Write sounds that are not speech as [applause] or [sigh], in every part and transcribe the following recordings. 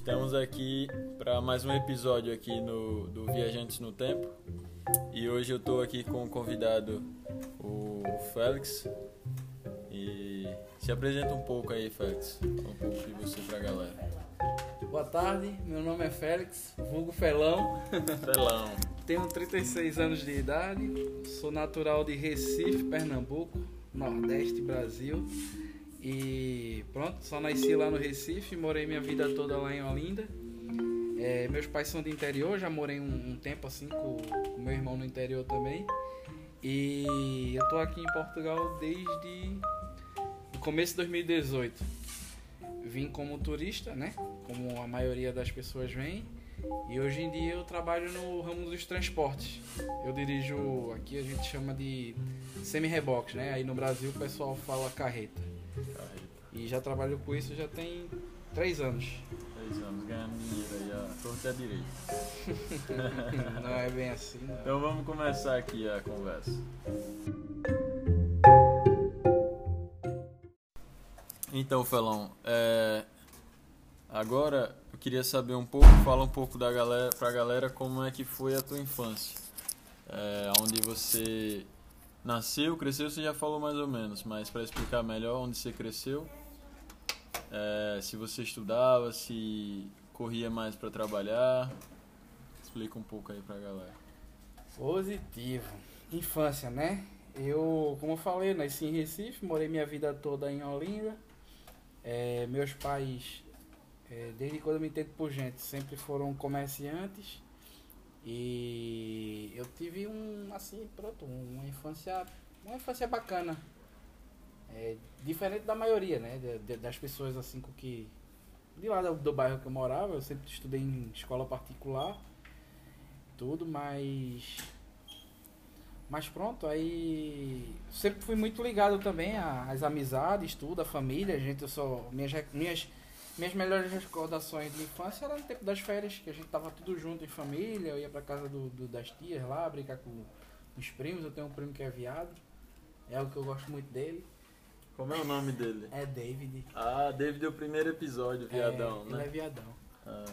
Estamos aqui para mais um episódio aqui no do Viajantes no Tempo. E hoje eu estou aqui com o convidado, o Félix. E se apresenta um pouco aí, Félix. Um pouco de você para a galera. Boa tarde, meu nome é Félix, vulgo Felão. Felão. Tenho 36 anos de idade, sou natural de Recife, Pernambuco, Nordeste, Brasil. E pronto, só nasci lá no Recife, morei minha vida toda lá em Olinda. É, meus pais são de interior, já morei um, um tempo assim com, com, meu irmão no interior também. E eu tô aqui em Portugal desde o começo de 2018. Vim como turista, né? Como a maioria das pessoas vem. E hoje em dia eu trabalho no ramo dos transportes. Eu dirijo, aqui a gente chama de semi-rebox, né? Aí no Brasil o pessoal fala carreta. E já trabalho com isso já tem três anos. Três anos ganhando dinheiro aí, ó. Torto é direito. [laughs] não é bem assim, não. Então vamos começar aqui a conversa. Então, Felão, é... agora eu queria saber um pouco, fala um pouco da galera, pra galera como é que foi a tua infância. É, onde você nasceu, cresceu, você já falou mais ou menos, mas para explicar melhor onde você cresceu, é, se você estudava, se corria mais para trabalhar, explica um pouco aí pra galera. Positivo. Infância, né? Eu, como eu falei, nasci em Recife, morei minha vida toda em Olinda. É, meus pais, é, desde quando eu me entendo por gente, sempre foram comerciantes. E eu tive um, assim, pronto, uma infância, uma infância bacana. É, diferente da maioria, né? De, de, das pessoas assim com que. De lá do, do, bairro que eu morava, eu sempre estudei em escola particular, tudo, mas. Mas pronto, aí. Sempre fui muito ligado também às amizades, tudo, a família, gente, eu só. Minhas, minhas minhas melhores recordações de infância eram no tempo das férias, que a gente tava tudo junto em família, eu ia pra casa do, do das tias lá, brincar com os primos, eu tenho um primo que é viado, é o que eu gosto muito dele. Como é o nome dele? É David. Ah, David é o primeiro episódio, viadão, é, né? Ele é viadão. Ah.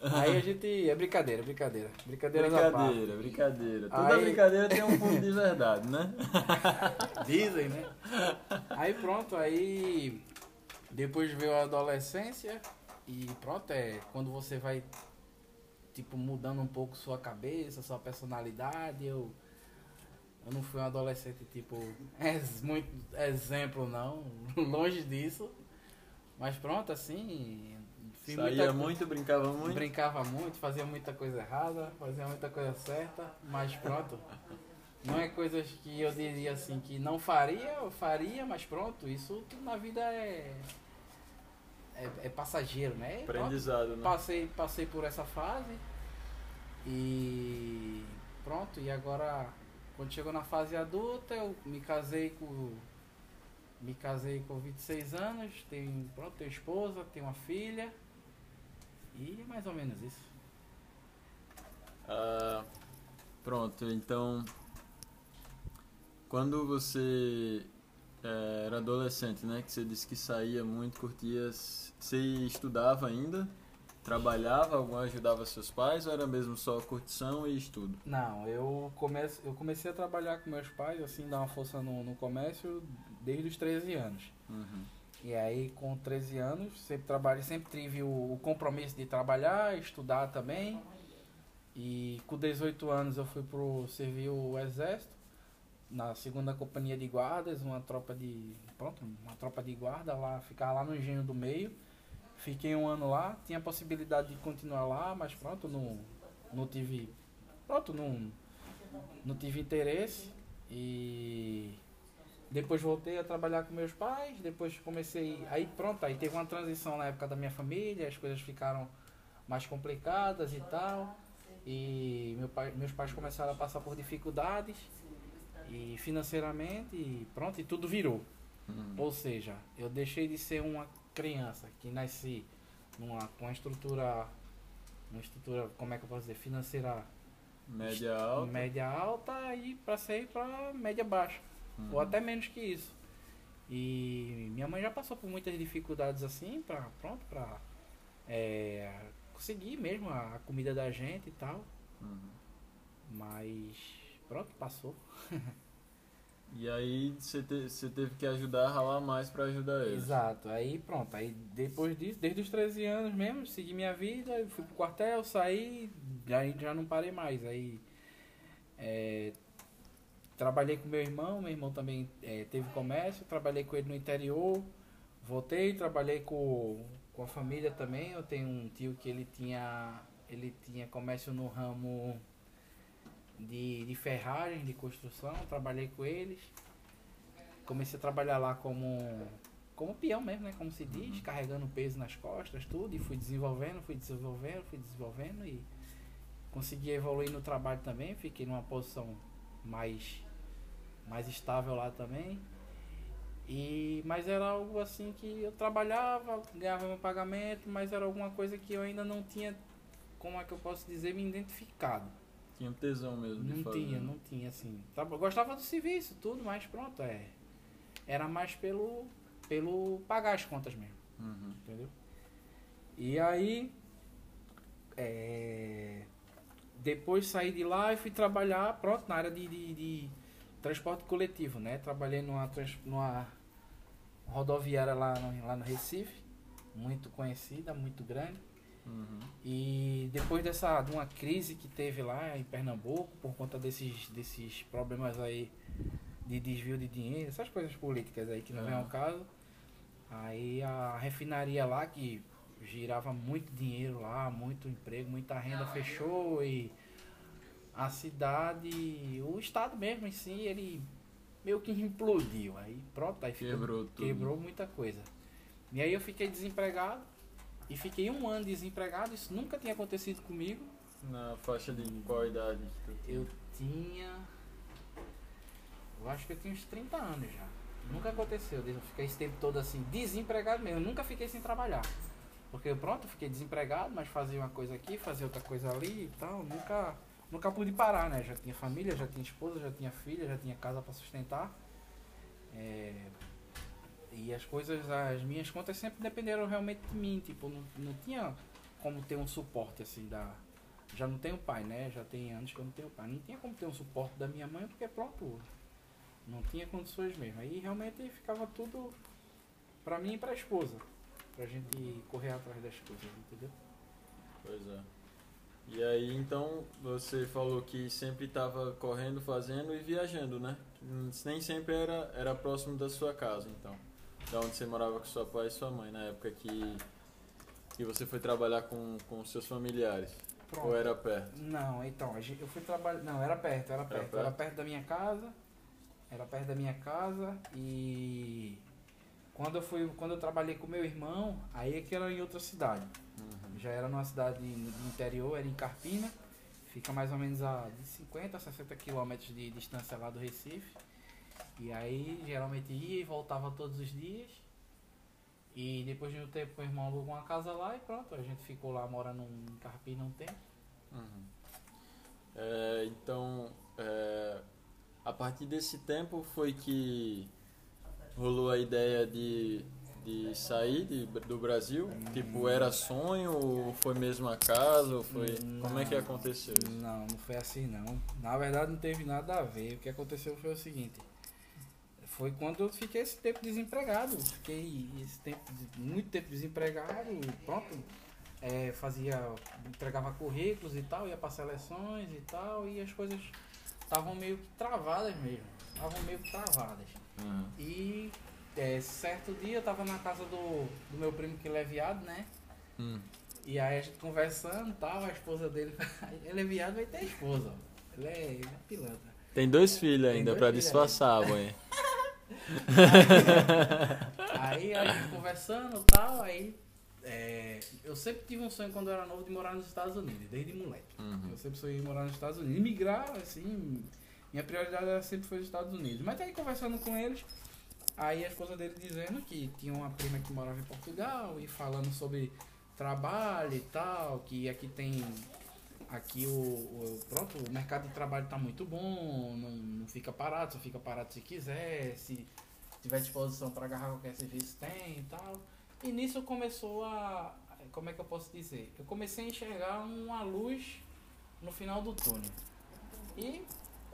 Aí a gente... É brincadeira, brincadeira. Brincadeira Brincadeira, brincadeira. Toda Aí... brincadeira tem um fundo de verdade, né? [laughs] Dizem, né? Aí pronto, aí. Depois veio a adolescência. E pronto, é quando você vai, tipo, mudando um pouco sua cabeça, sua personalidade. Eu. Eu não fui um adolescente, tipo, é muito exemplo, não. [laughs] Longe disso. Mas pronto, assim, Saía muito, brincava muito. Brincava muito, fazia muita coisa errada, fazia muita coisa certa, mas pronto. não é coisas que eu diria assim que não faria, eu faria, mas pronto, isso tudo na vida é. É, é passageiro, né? Aprendizado, né? Passei, passei por essa fase e pronto, e agora quando chegou na fase adulta eu me casei com. Me casei com 26 anos, tenho, pronto, tenho esposa, tenho uma filha. E é mais ou menos isso. Ah, pronto, então. Quando você é, era adolescente, né? Que você disse que saía muito, curtia. Você estudava ainda? Trabalhava? Algum ajudava seus pais ou era mesmo só curtição e estudo? Não, eu, comece, eu comecei a trabalhar com meus pais, assim, dar uma força no, no comércio desde os 13 anos. Uhum. E aí, com 13 anos, sempre trabalhei, sempre tive o, compromisso de trabalhar, estudar também. E com 18 anos eu fui pro servir o exército na segunda companhia de guardas, uma tropa de, pronto, uma tropa de guarda lá, ficar lá no engenho do meio. Fiquei um ano lá, tinha a possibilidade de continuar lá, mas pronto, não não tive, pronto, não não tive interesse e depois voltei a trabalhar com meus pais, depois comecei. Aí pronto, aí teve uma transição na época da minha família, as coisas ficaram mais complicadas e tal. E meu pai, meus pais começaram a passar por dificuldades e financeiramente e pronto, e tudo virou. Uhum. Ou seja, eu deixei de ser uma criança que nasci numa, com uma estrutura, uma estrutura, como é que eu posso dizer, financeira média alta, média alta e para ser para média baixa uhum. ou até menos que isso. E minha mãe já passou por muitas dificuldades assim, pra, pronto, pra é, conseguir mesmo a comida da gente e tal. Uhum. Mas pronto, passou. E aí você te, teve que ajudar a ralar mais para ajudar eles. Exato. Aí pronto. Aí depois disso, desde os 13 anos mesmo, segui minha vida, fui pro quartel, saí, já, já não parei mais. Aí é, trabalhei com meu irmão, meu irmão também é, teve comércio, trabalhei com ele no interior, voltei, trabalhei com, com a família também. Eu tenho um tio que ele tinha, ele tinha comércio no ramo de, de ferragem, de construção, trabalhei com eles. Comecei a trabalhar lá como, como peão mesmo, né? Como se diz, uhum. carregando peso nas costas, tudo, e fui desenvolvendo, fui desenvolvendo, fui desenvolvendo e consegui evoluir no trabalho também, fiquei numa posição mais, mais estável lá também. E, mas era algo assim que eu trabalhava, ganhava meu pagamento, mas era alguma coisa que eu ainda não tinha, como é que eu posso dizer, me identificado. Tinha tesão mesmo de Não fazer. tinha, não tinha, assim. Gostava do serviço, tudo, mas pronto, é. Era mais pelo, pelo pagar as contas mesmo. Uhum. Entendeu? E aí. É, depois saí de lá e fui trabalhar, pronto, na área de, de, de transporte coletivo, né? Trabalhei numa, numa rodoviária lá no, lá no Recife, muito conhecida, muito grande. Uhum. E depois dessa de uma crise que teve lá em Pernambuco, por conta desses, desses problemas aí de desvio de dinheiro, essas coisas políticas aí que não uhum. vem ao caso, aí a refinaria lá que girava muito dinheiro lá, muito emprego, muita renda fechou e a cidade, o estado mesmo em si, ele meio que implodiu. Aí pronto, aí ficou, quebrou, tudo. quebrou muita coisa. E aí eu fiquei desempregado e fiquei um ano desempregado, isso nunca tinha acontecido comigo. Na faixa de qual idade? Eu tinha. Eu acho que eu tinha uns 30 anos já. Nunca aconteceu, eu fiquei esse tempo todo assim, desempregado mesmo. Eu nunca fiquei sem trabalhar. Porque pronto, eu fiquei desempregado, mas fazia uma coisa aqui, fazia outra coisa ali e tal. Nunca, nunca pude parar, né? Já tinha família, já tinha esposa, já tinha filha, já tinha casa para sustentar. É, e as coisas, as minhas contas sempre dependeram realmente de mim, tipo, não, não tinha como ter um suporte assim da. Já não tenho pai, né? Já tem anos que eu não tenho pai. Não tinha como ter um suporte da minha mãe porque pronto, não tinha condições mesmo. Aí realmente ficava tudo pra mim e pra esposa. Pra gente correr atrás das coisas, entendeu? Pois é. E aí então você falou que sempre estava correndo, fazendo e viajando, né? Nem sempre era, era próximo da sua casa, então da onde você morava com seu pai e sua mãe, na época que, que você foi trabalhar com, com seus familiares. Pronto. Ou era perto? Não, então, eu fui trabalhar. Não, era perto, era perto. Era perto? era perto da minha casa. Era perto da minha casa e quando eu fui, quando eu trabalhei com meu irmão, aí é que era em outra cidade. Uhum. Já era numa cidade do interior, era em Carpina. Fica mais ou menos a de 50 a 60 quilômetros de distância lá do Recife. E aí geralmente ia e voltava todos os dias. E depois de um tempo o irmão alugou uma casa lá e pronto, a gente ficou lá morando em Carpina um tempo. Uhum. É, então, é, a partir desse tempo foi que rolou a ideia de, de sair de, do Brasil? Tipo, era sonho ou foi mesmo acaso? Ou foi... Não, Como é que aconteceu isso? Não, não foi assim não. Na verdade não teve nada a ver. O que aconteceu foi o seguinte foi quando eu fiquei esse tempo desempregado. Fiquei esse tempo, muito tempo desempregado, pronto. É, fazia, entregava currículos e tal, ia para seleções e tal, e as coisas estavam meio que travadas mesmo. Estavam meio que travadas. Uhum. E é, certo dia eu tava na casa do, do meu primo que ele é viado, né? Uhum. E aí a gente conversando tal, a esposa dele. [laughs] ele é viado, vai ter esposa. Ele é, ele é pilantra. Tem dois filhos ainda para disfarçar, mãe. [laughs] aí, aí a gente conversando e tal, aí é, eu sempre tive um sonho quando eu era novo de morar nos Estados Unidos, desde moleque. Uhum. Eu sempre sonhei morar nos Estados Unidos. Imigrar, assim, minha prioridade sempre foi os Estados Unidos. Mas aí conversando com eles, aí a esposa dele dizendo que tinha uma prima que morava em Portugal e falando sobre trabalho e tal, que aqui tem aqui o, o, pronto, o mercado de trabalho está muito bom, não, não fica parado, só fica parado se quiser, se tiver disposição para agarrar qualquer serviço, tem e tal. E nisso começou a. Como é que eu posso dizer? Eu comecei a enxergar uma luz no final do túnel. E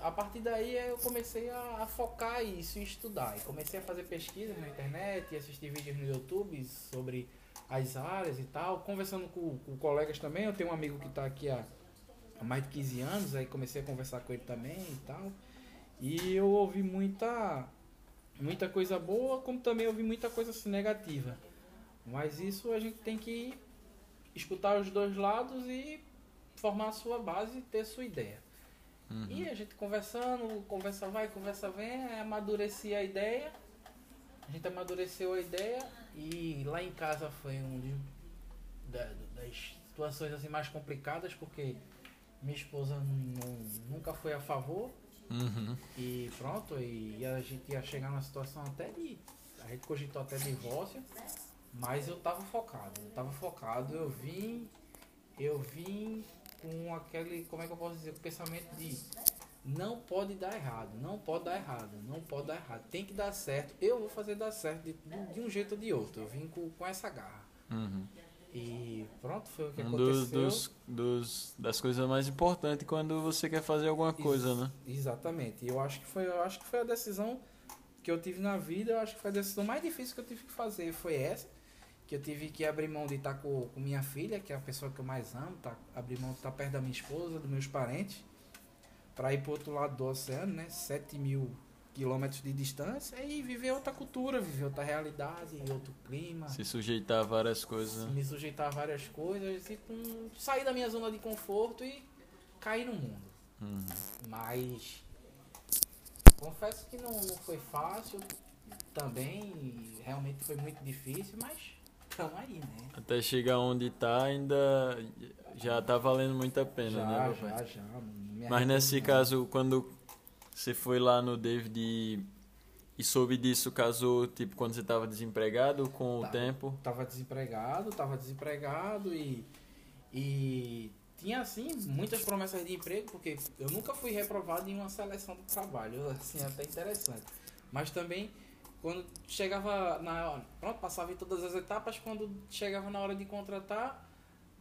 a partir daí eu comecei a, a focar isso e estudar. E comecei a fazer pesquisas na internet assistir vídeos no YouTube sobre as áreas e tal. Conversando com, com colegas também. Eu tenho um amigo que está aqui há, há mais de 15 anos, aí comecei a conversar com ele também e tal. E eu ouvi muita, muita coisa boa, como também ouvi muita coisa assim, negativa. Mas isso a gente tem que escutar os dois lados e formar a sua base e ter sua ideia. Uhum. E a gente conversando, conversa vai, conversa vem, amadurecia a ideia. A gente amadureceu a ideia e lá em casa foi um das situações assim mais complicadas porque minha esposa não, nunca foi a favor Uhum. E pronto, e a gente ia chegar numa situação até de. A gente cogitou até divórcio, mas eu tava focado. Eu tava focado, eu vim. Eu vim com aquele. Como é que eu posso dizer? O pensamento de. Não pode dar errado, não pode dar errado, não pode dar errado. Tem que dar certo. Eu vou fazer dar certo de, de um jeito ou de outro. Eu vim com, com essa garra. Uhum. E pronto, foi o que um aconteceu. Dos, dos, das coisas mais importantes quando você quer fazer alguma coisa, Ex né? Exatamente. Eu acho que foi, eu acho que foi a decisão que eu tive na vida, eu acho que foi a decisão mais difícil que eu tive que fazer foi essa, que eu tive que abrir mão de estar com, com minha filha, que é a pessoa que eu mais amo, tá, abrir mão de estar perto da minha esposa, dos meus parentes, para ir para outro lado do oceano, né? 7 mil quilômetros de distância e viver outra cultura, viver outra realidade, outro clima. Se sujeitar a várias coisas. Né? Me sujeitar a várias coisas e sair da minha zona de conforto e cair no mundo. Uhum. Mas confesso que não, não foi fácil também, realmente foi muito difícil, mas estamos aí, né? Até chegar onde tá ainda já tá valendo muito a pena, já, né? Já, já, Mas nesse caso, quando você foi lá no David e, e soube disso, casou, tipo, quando você estava desempregado com tava, o tempo? Tava desempregado, tava desempregado e, e tinha, assim, muitas promessas de emprego, porque eu nunca fui reprovado em uma seleção de trabalho, assim, até interessante. Mas também, quando chegava na... Pronto, passava em todas as etapas, quando chegava na hora de contratar,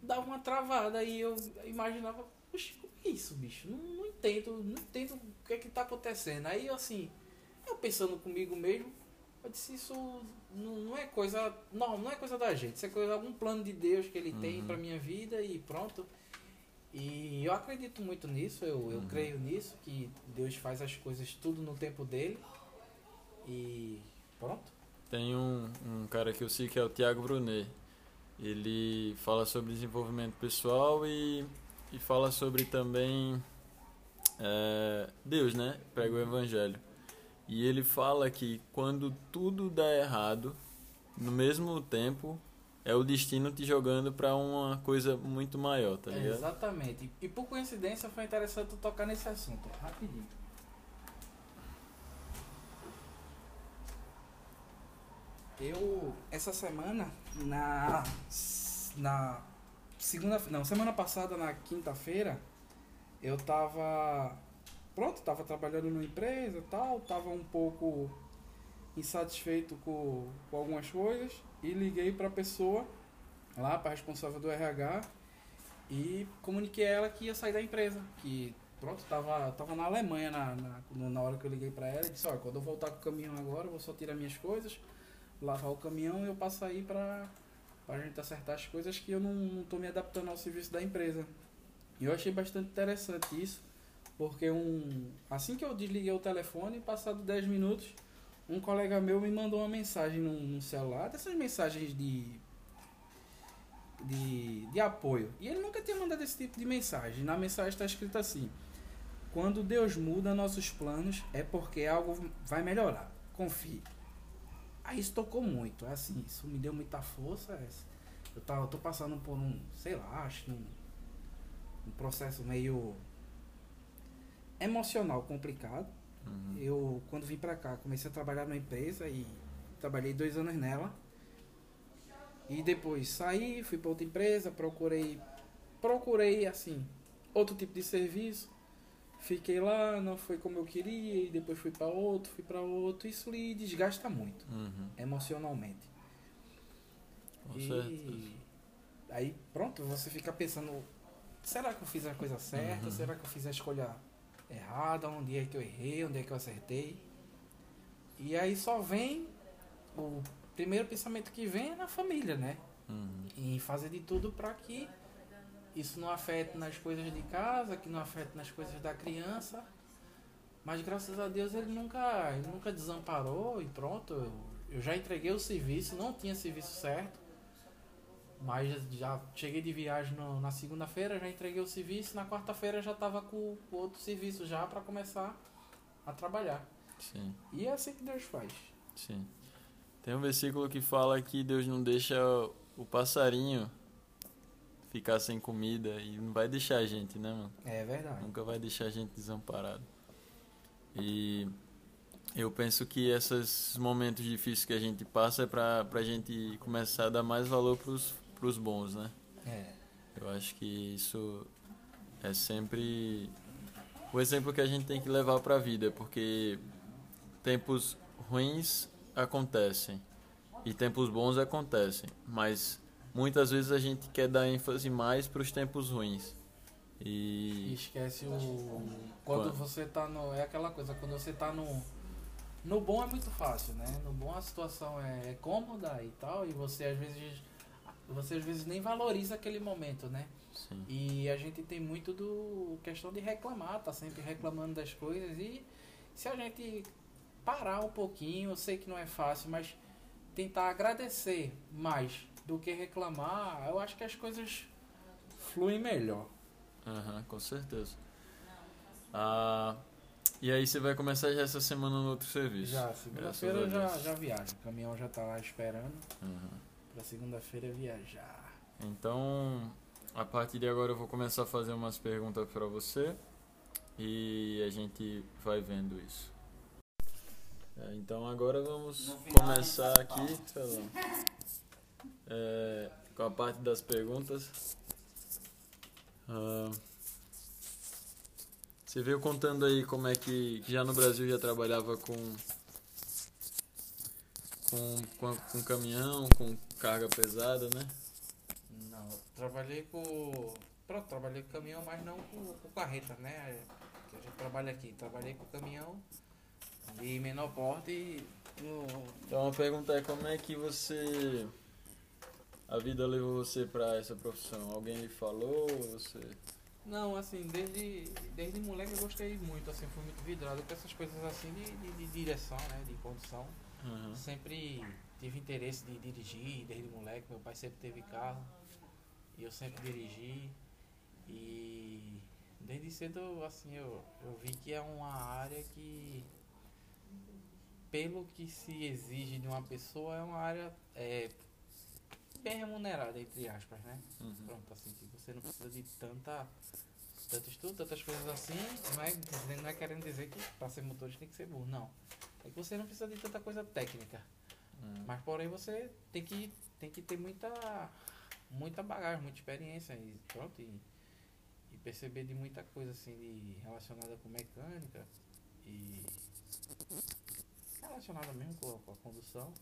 dava uma travada e eu imaginava, puxa, isso, bicho? Não, não entendo, não entendo o que é que tá acontecendo. Aí, assim, eu pensando comigo mesmo, eu disse, isso não, não é coisa, não, não é coisa da gente, isso é coisa, algum plano de Deus que ele uhum. tem pra minha vida e pronto. E eu acredito muito nisso, eu, eu uhum. creio nisso, que Deus faz as coisas tudo no tempo dele. E pronto. Tem um, um cara que eu sei que é o Tiago Brunet. Ele fala sobre desenvolvimento pessoal e e fala sobre também é, Deus, né? Prega o Evangelho. E ele fala que quando tudo dá errado, no mesmo tempo, é o destino te jogando para uma coisa muito maior, tá ligado? É, exatamente. E por coincidência foi interessante tocar nesse assunto, rapidinho. Eu, essa semana, na, na segunda, não, semana passada na quinta-feira, eu tava pronto, tava trabalhando numa empresa, tal, tava um pouco insatisfeito com, com algumas coisas e liguei para a pessoa lá, para responsável do RH e comuniquei a ela que ia sair da empresa, que pronto, tava, tava na Alemanha na, na, na hora que eu liguei para ela e disse, olha, quando eu voltar com o caminhão agora, eu vou só tirar minhas coisas, lavar o caminhão e eu passo aí para a gente acertar as coisas que eu não estou me adaptando ao serviço da empresa. E eu achei bastante interessante isso, porque um assim que eu desliguei o telefone, passado 10 minutos, um colega meu me mandou uma mensagem no, no celular, dessas mensagens de, de, de apoio. E ele nunca tinha mandado esse tipo de mensagem. Na mensagem está escrito assim: Quando Deus muda nossos planos, é porque algo vai melhorar. Confie. Aí isso tocou muito, é assim, isso me deu muita força. É eu, tava, eu tô passando por um, sei lá, acho um, um processo meio emocional complicado. Uhum. Eu, quando vim pra cá, comecei a trabalhar numa empresa e trabalhei dois anos nela. E depois saí, fui para outra empresa, procurei, procurei assim, outro tipo de serviço. Fiquei lá, não foi como eu queria, e depois fui para outro, fui para outro. Isso lhe desgasta muito, Uhum. emocionalmente. Com e certeza. aí, pronto, você fica pensando: será que eu fiz a coisa certa? Uhum. Será que eu fiz a escolha errada? Onde é que eu errei? Onde é que eu acertei? E aí só vem o primeiro pensamento que vem é na família, né? Uhum. E fazer de tudo para que isso não afete nas coisas de casa, que não afete nas coisas da criança. Mas graças a Deus ele nunca, ele nunca desamparou e pronto. Eu, eu já entreguei o serviço, não tinha serviço certo. Mas já cheguei de viagem no- na segunda-feira, já entreguei o serviço, na quarta-feira já estava com o outro serviço já para começar a trabalhar. Sim, E é assim que Deus faz. sim. Tem um versículo que fala que Deus não deixa o passarinho ficar sem comida e não vai deixar a gente, né, mano? É verdade. Nunca vai deixar a gente desamparado. E eu penso que esses momentos difíceis que a gente passa é pra, pra gente começar a dar mais valor pros, pros bons, né? É. Eu acho que isso é sempre o exemplo que a gente tem que levar pra vida, porque tempos ruins acontecem e tempos bons acontecem, mas muitas vezes a gente quer dar ênfase mais pros tempos ruins. E E esquece o. Quando Quando? você tá no. É aquela coisa, quando você tá no. No bom é muito fácil, né? No bom a situação é cômoda e tal, e você às vezes. Você às vezes nem valoriza aquele momento, né? sim. E a gente tem muito do questão de reclamar, tá sempre reclamando das coisas e se a gente parar um pouquinho, eu sei que não é fácil, mas tentar agradecer mais do que reclamar, eu acho que as coisas fluem melhor. Aham, com certeza. Ah, e aí você vai começar já essa semana no outro serviço? Já, segunda-feira eu já, já viajo. O caminhão já tá lá esperando Aham. pra segunda-feira viajar. Então, a partir de agora eu vou começar a fazer umas perguntas para você e a gente vai vendo isso. É, então agora vamos começar aqui, Felão, [laughs] é, com a parte das perguntas. Ah, você veio contando aí como é que, que já no Brasil já trabalhava com com, com, com caminhão, com carga pesada, né? Não, trabalhei com. Pronto, trabalhei com caminhão, mas não com, com carreta, né? Que a gente trabalha aqui. Trabalhei com caminhão de menor porte e. no- Então a pergunta é como é que você a vida levou você pra essa profissão? Alguém lhe falou? Você Não, assim, desde, desde moleque eu gostei muito, assim, fui muito vidrado com essas coisas assim de, de, de direção, né? De condução. Aham. Sempre tive interesse de dirigir, desde moleque. Meu pai sempre teve carro e eu sempre dirigi. E desde cedo, assim, eu, eu vi que é uma área que, pelo que se exige de uma pessoa, é uma área é, bem remunerada, entre aspas, né? Uhum. Pronto, assim, que você não precisa de tanta, tanto estudo, tantas coisas assim, não é, dizendo- não é querendo dizer que para ser motorista tem que ser burro, não. É que você não precisa de tanta coisa técnica. Uhum. Mas porém você tem que, tem que ter muita, muita bagagem, muita experiência e pronto, e, e perceber de muita coisa assim de, relacionada com mecânica e relacionada mesmo com a, com a condução.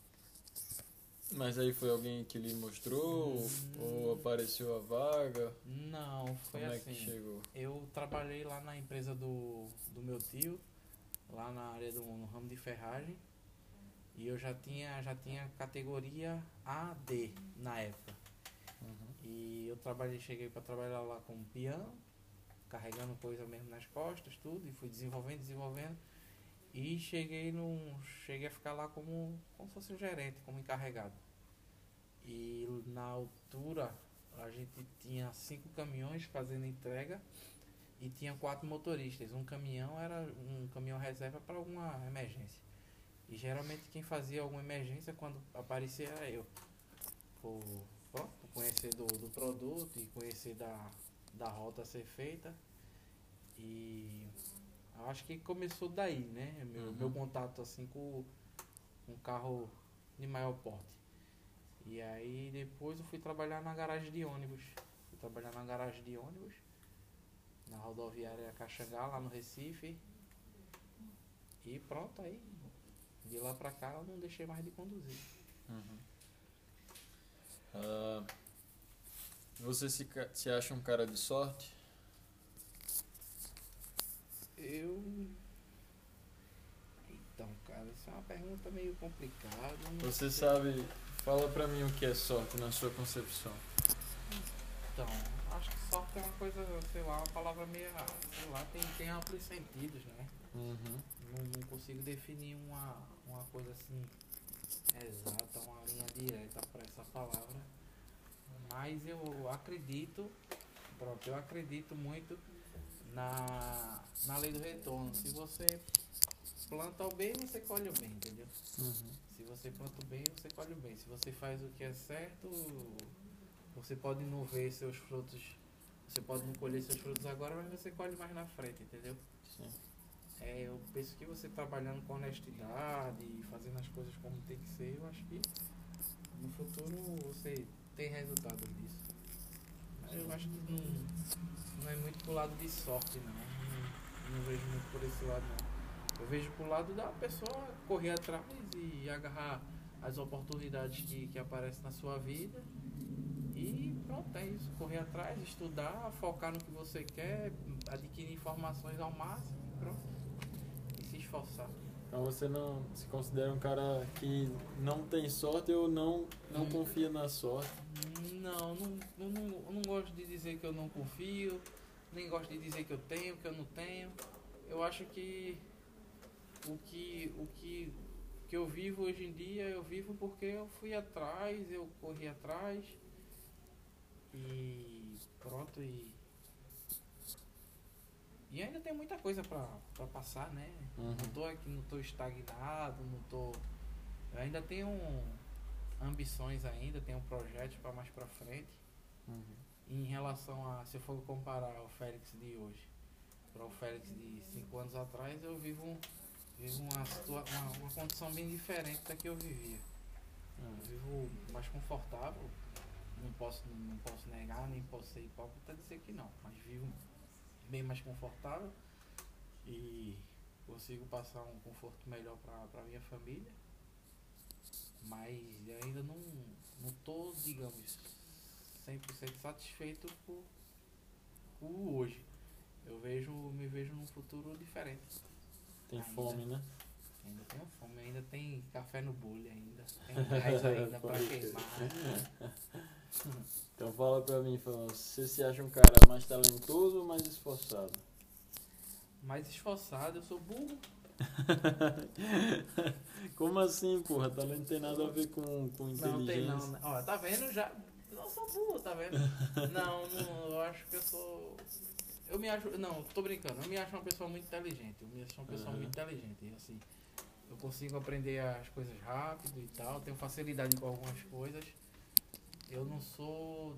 Mas aí foi alguém que lhe mostrou Hum. ou apareceu a vaga? Não, foi como é assim. que chegou? Eu trabalhei lá na empresa do, do meu tio, lá na área do no ramo de ferragem. E eu já tinha, já tinha categoria AD na época. Uhum. E eu trabalhei, cheguei para trabalhar lá como peão, carregando coisa mesmo nas costas, tudo, e fui desenvolvendo, desenvolvendo. E cheguei num. Cheguei a ficar lá como, como se fosse um gerente, como encarregado. E na altura a gente tinha cinco caminhões fazendo entrega e tinha quatro motoristas. Um caminhão era um caminhão reserva para alguma emergência. E geralmente quem fazia alguma emergência quando aparecia era eu. Por, por conhecer do, do produto e conhecer da, da rota a ser feita. E acho que começou daí, né? Meu, Uhum. meu contato assim com um carro de maior porte. E aí depois eu fui trabalhar na garagem de ônibus. Fui trabalhar na garagem de ônibus na rodoviária Caxangá, lá no Recife. E pronto, aí de lá pra cá eu não deixei mais de conduzir. Uhum. Uh, você se, se acha um cara de sorte? Eu. Então, cara, isso é uma pergunta meio complicada. Você sei. sabe, fala pra mim o que é sorte na sua concepção. Então, acho que sorte é uma coisa, sei lá, uma palavra meio. sei lá, tem, tem amplos sentidos, né? Uhum. Não, não, consigo definir uma, uma coisa assim exata, uma linha direta para essa palavra. Mas eu acredito, pronto, eu acredito muito na, na lei do retorno. Se você planta o bem, você colhe o bem, entendeu? Uhum. Se você planta o bem, você colhe o bem. Se você faz o que é certo, você pode não ver seus frutos, você pode não colher seus frutos agora, mas você colhe mais na frente, entendeu? Sim. É, eu penso que você trabalhando com honestidade e fazendo as coisas como tem que ser, eu acho que no futuro você tem resultados disso. Eu acho que não, não é muito pro lado de sorte não. não. Não vejo muito por esse lado não. Eu vejo pro lado da pessoa correr atrás e agarrar as oportunidades que, que aparecem na sua vida. E pronto, é isso. Correr atrás, estudar, focar no que você quer, adquirir informações ao máximo, pronto esforçar. Então você não se considera um cara que não tem sorte ou não, não hum. confia na sorte? Não, não, não, não, não gosto de dizer que eu não confio, nem gosto de dizer que eu tenho, que eu não tenho. Eu acho que o que, o que, que eu vivo hoje em dia, eu vivo porque eu fui atrás, eu corri atrás e pronto, e e ainda tem muita coisa pra, pra passar, né? Uhum. Não tô aqui, não tô estagnado, não tô. Eu ainda tenho ambições ainda, tenho projetos para mais pra frente. Uhum. Em relação a, se eu for comparar o Félix de hoje para o Félix de cinco anos atrás, eu vivo, vivo uma, situa uma, uma condição bem diferente da que eu vivia. Uhum. Eu vivo mais confortável, não posso, não posso negar, nem posso ser hipócrita dizer que não, mas vivo bem mais confortável e consigo passar um conforto melhor para minha família. Mas ainda não, não tô, digamos, 100% satisfeito por, por hoje. Eu vejo, me vejo num futuro diferente. Tem ainda, fome, né? Ainda tenho fome, ainda tem café no bule ainda. Tem gás ainda pra [laughs] queimar. Então fala pra mim, fala, você se acha um cara mais talentoso ou mais esforçado? Mais esforçado, eu sou burro. [laughs] Como assim, porra? Talento não tem nada a ver com, com inteligência. Não tem não. Né? Ó, tá vendo? Já. Eu sou burro, tá vendo? [laughs] não, não, eu acho que eu sou. Eu me acho. Não, tô brincando. Eu me acho uma pessoa muito inteligente. Eu me acho uma pessoa uhum. muito inteligente. Assim, eu consigo aprender as coisas rápido e tal. Tenho facilidade com algumas coisas eu não sou,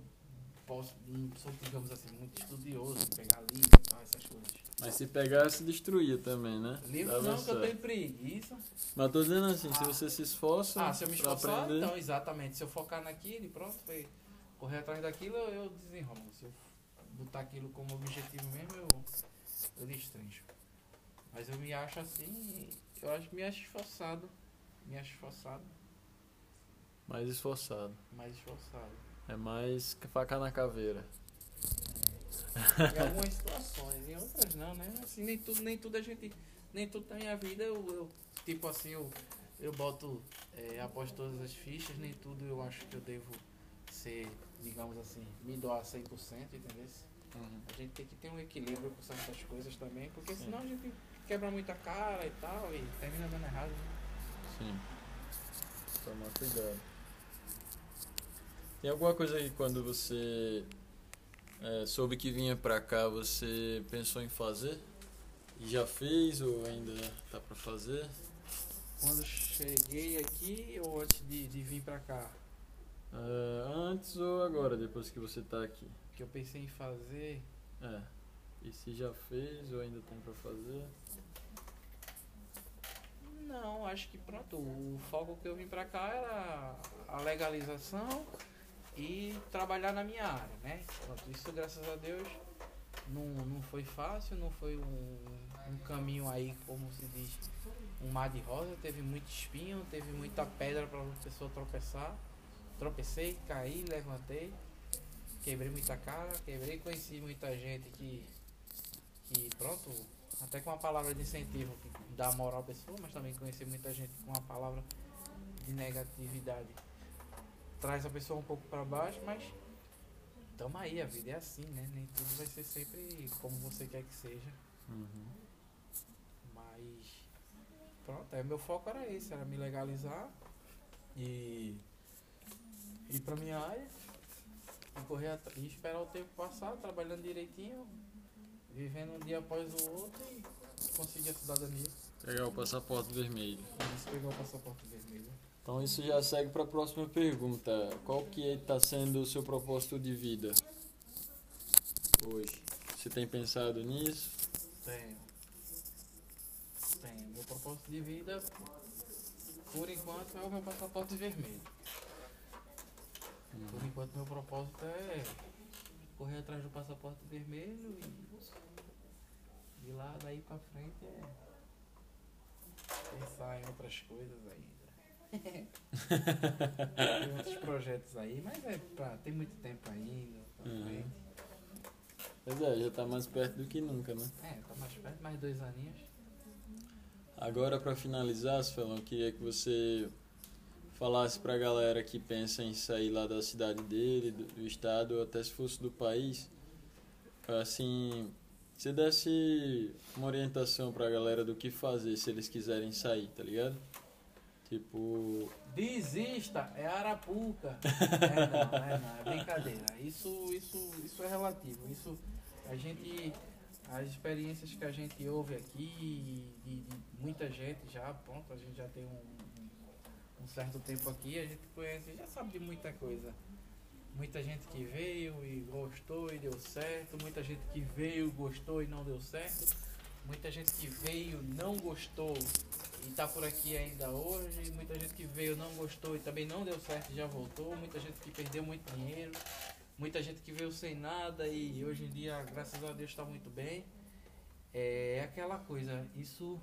posso, não sou, digamos assim, muito estudioso pegar livro e tal, essas coisas. Mas se pegar, se destruir também, né? Livro não, que eu tenho preguiça. Mas tô dizendo assim, ah. se você se esforça. Ah, se eu me esforçar, aprender... então, exatamente. Se eu focar naquilo e pronto, foi correr atrás daquilo, eu desenrolo. Se eu botar aquilo como objetivo mesmo, eu, eu destrincho. Mas eu me acho assim, eu acho que me acho esforçado. Me acho esforçado. Mais esforçado. Mais esforçado. É mais faca na caveira. É. Em algumas situações, em outras não, né? Assim, nem tudo, nem tudo a gente. Nem tudo na minha vida eu, eu tipo assim, eu, eu boto, é, aposto todas as fichas, nem tudo eu acho que eu devo ser, digamos assim, me doar 100%, entendeu? Uhum. A gente tem que ter um equilíbrio com certas coisas também, porque senão a gente quebra muita cara e tal e termina dando errado. Né? Sim. Tomar cuidado. Tem alguma coisa que quando você é, soube que vinha pra cá, você pensou em fazer? E já fez ou ainda tá pra fazer? Quando cheguei aqui ou antes de, de vir pra cá? É, antes ou agora, depois que você tá aqui? Que eu pensei em fazer. É. E se já fez ou ainda tem pra fazer? Não, acho que pronto. O foco que eu vim pra cá era a legalização e trabalhar na minha área, né? Pronto, isso graças a Deus não, não foi fácil, não foi um, um caminho aí, como se diz, um mar de rosa, teve muito espinho, teve muita pedra para a pessoa tropeçar. Tropecei, caí, levantei, quebrei muita cara, quebrei, conheci muita gente que, que pronto, até com uma palavra de incentivo que dá moral à pessoa, mas também conheci muita gente com uma palavra de negatividade traz a pessoa um pouco para baixo, mas tamo aí, a vida é assim, né? Nem tudo vai ser sempre como você quer que seja. Uhum. Mas pronto, aí meu foco era esse, era me legalizar e ir pra minha área e correr e esperar o tempo passar, trabalhando direitinho, vivendo um dia após o outro e conseguir a cidadania. Pegar o passaporte vermelho. Isso, pegar o passaporte vermelho. Então isso já segue para a próxima pergunta. Qual que está sendo o seu propósito de vida hoje? Você tem pensado nisso? Tenho. Tenho. Meu propósito de vida, por enquanto, é o meu passaporte vermelho. Hum. Por enquanto, meu propósito é correr atrás do passaporte vermelho e de lá daí para frente é pensar em outras coisas ainda. Tem [laughs] outros projetos aí, mas é pra, tem muito tempo ainda uhum. frente. Pois é, já tá mais perto do que nunca, né? É, tá mais perto, mais dois aninhos. Agora para finalizar, Sfelão, queria que você falasse pra galera que pensa em sair lá da cidade dele, do, do estado, ou até se fosse do país, assim, se desse uma orientação pra galera do que fazer se eles quiserem sair, tá ligado? Tipo. Desista, é Arapuca. [laughs] é não, é não, é brincadeira. Isso, isso, isso é relativo. Isso a gente. As experiências que a gente ouve aqui, de, de muita gente já, pronto, a gente já tem um, um certo tempo aqui, a gente conhece, já sabe de muita coisa. Muita gente que veio e gostou e deu certo, muita gente que veio, gostou e não deu certo, muita gente que veio, não gostou e está por aqui ainda hoje. Muita gente que veio não gostou e também não deu certo e já voltou. Muita gente que perdeu muito dinheiro. Muita gente que veio sem nada e hoje em dia, graças a Deus, está muito bem. É aquela coisa, isso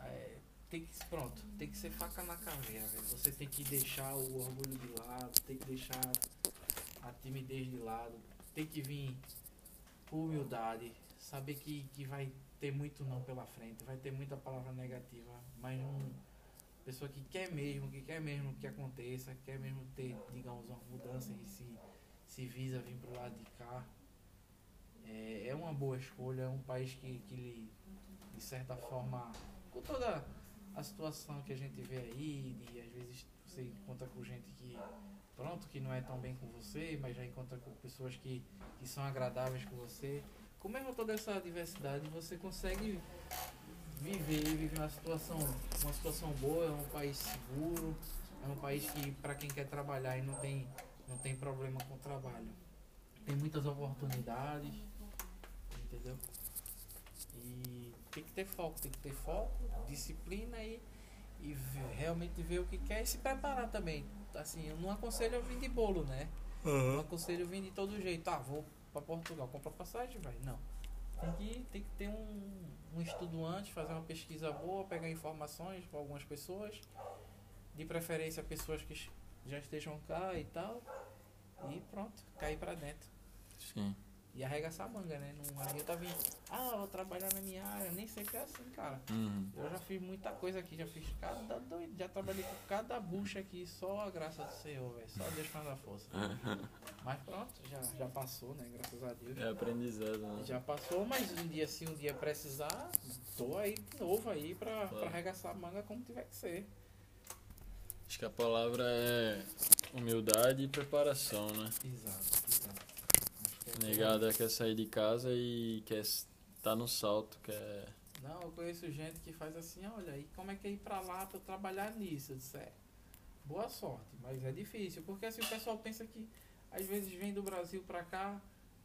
é, tem que pronto, tem que ser faca na caveira, velho. Você tem que deixar o orgulho de lado, tem que deixar a timidez de lado, tem que vir com humildade, saber que, que vai ter muito não pela frente, vai ter muita palavra negativa, mas uma pessoa que quer mesmo, que quer mesmo que aconteça, quer mesmo ter, digamos, uma mudança e se, se visa vir pro lado de cá, é, é uma boa escolha, é um país que, que lhe, de certa forma, com toda a situação que a gente vê aí, de às vezes você encontra com gente que pronto, que não é tão bem com você, mas já encontra com pessoas que, que são agradáveis com você com mesmo toda essa diversidade, você consegue viver, viver uma situação, uma situação boa, é um país seguro, é um país que para quem quer trabalhar e não tem, não tem problema com o trabalho. Tem muitas oportunidades, entendeu? E tem que ter foco, tem que ter foco, disciplina e, e realmente ver o que quer e se preparar também. Assim, eu não aconselho a vir de bolo, né? Uhum. Não aconselho vir de todo jeito. Ah, vou para Portugal, compra passagem, vai. Não. Tem que, tem que ter um, um estudo antes, fazer uma pesquisa boa, pegar informações com algumas pessoas, de preferência pessoas que já estejam cá e tal, e pronto, cair para dentro. Sim e arregaçar a manga, né? Não adianta vir, ah, vou trabalhar na minha área, nem sempre é assim, cara. Uhum. Eu já fiz muita coisa aqui, já fiz cada doido, já trabalhei com cada bucha aqui, só a graça do Senhor, velho. Só Deus faz a força. [laughs] mas pronto, já, já passou, né? Graças a Deus. É aprendizado, né? Já passou, mas um dia se um dia precisar, tô aí de novo aí pra, claro. pra arregaçar a manga como tiver que ser. Acho que a palavra é humildade e preparação, né? Exato, exato. Negada quer sair de casa e quer estar tá no salto, quer. Não, eu conheço gente que faz assim, olha, e como é que é ir pra lá pra trabalhar nisso? Eu disse, é, boa sorte, mas é difícil, porque assim o pessoal pensa que às vezes vem do Brasil pra cá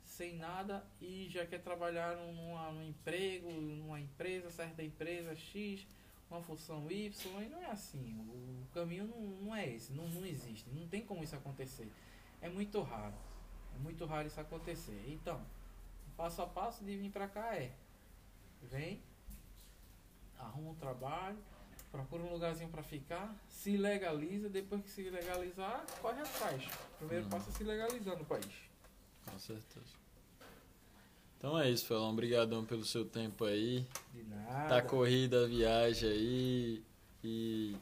sem nada e já quer trabalhar num emprego, numa empresa, certa empresa X, uma função Y, e não é assim. O caminho não, não é esse, não, não existe, não tem como isso acontecer. É muito raro. É muito raro isso acontecer. Então, passo a passo de vir pra cá é. Vem, arruma um trabalho, procura um lugarzinho para ficar, se legaliza, depois que se legalizar, corre atrás. Primeiro uhum. passo é se legalizar no país. Com certeza. Então é isso, Felão. Obrigadão pelo seu tempo aí. De nada. Tá corrida a viagem aí e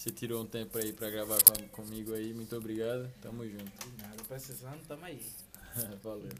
você tirou um tempo aí para gravar com, comigo aí. Muito obrigado. Tamo junto. De nada. Precisando, tamo aí. [laughs] Valeu.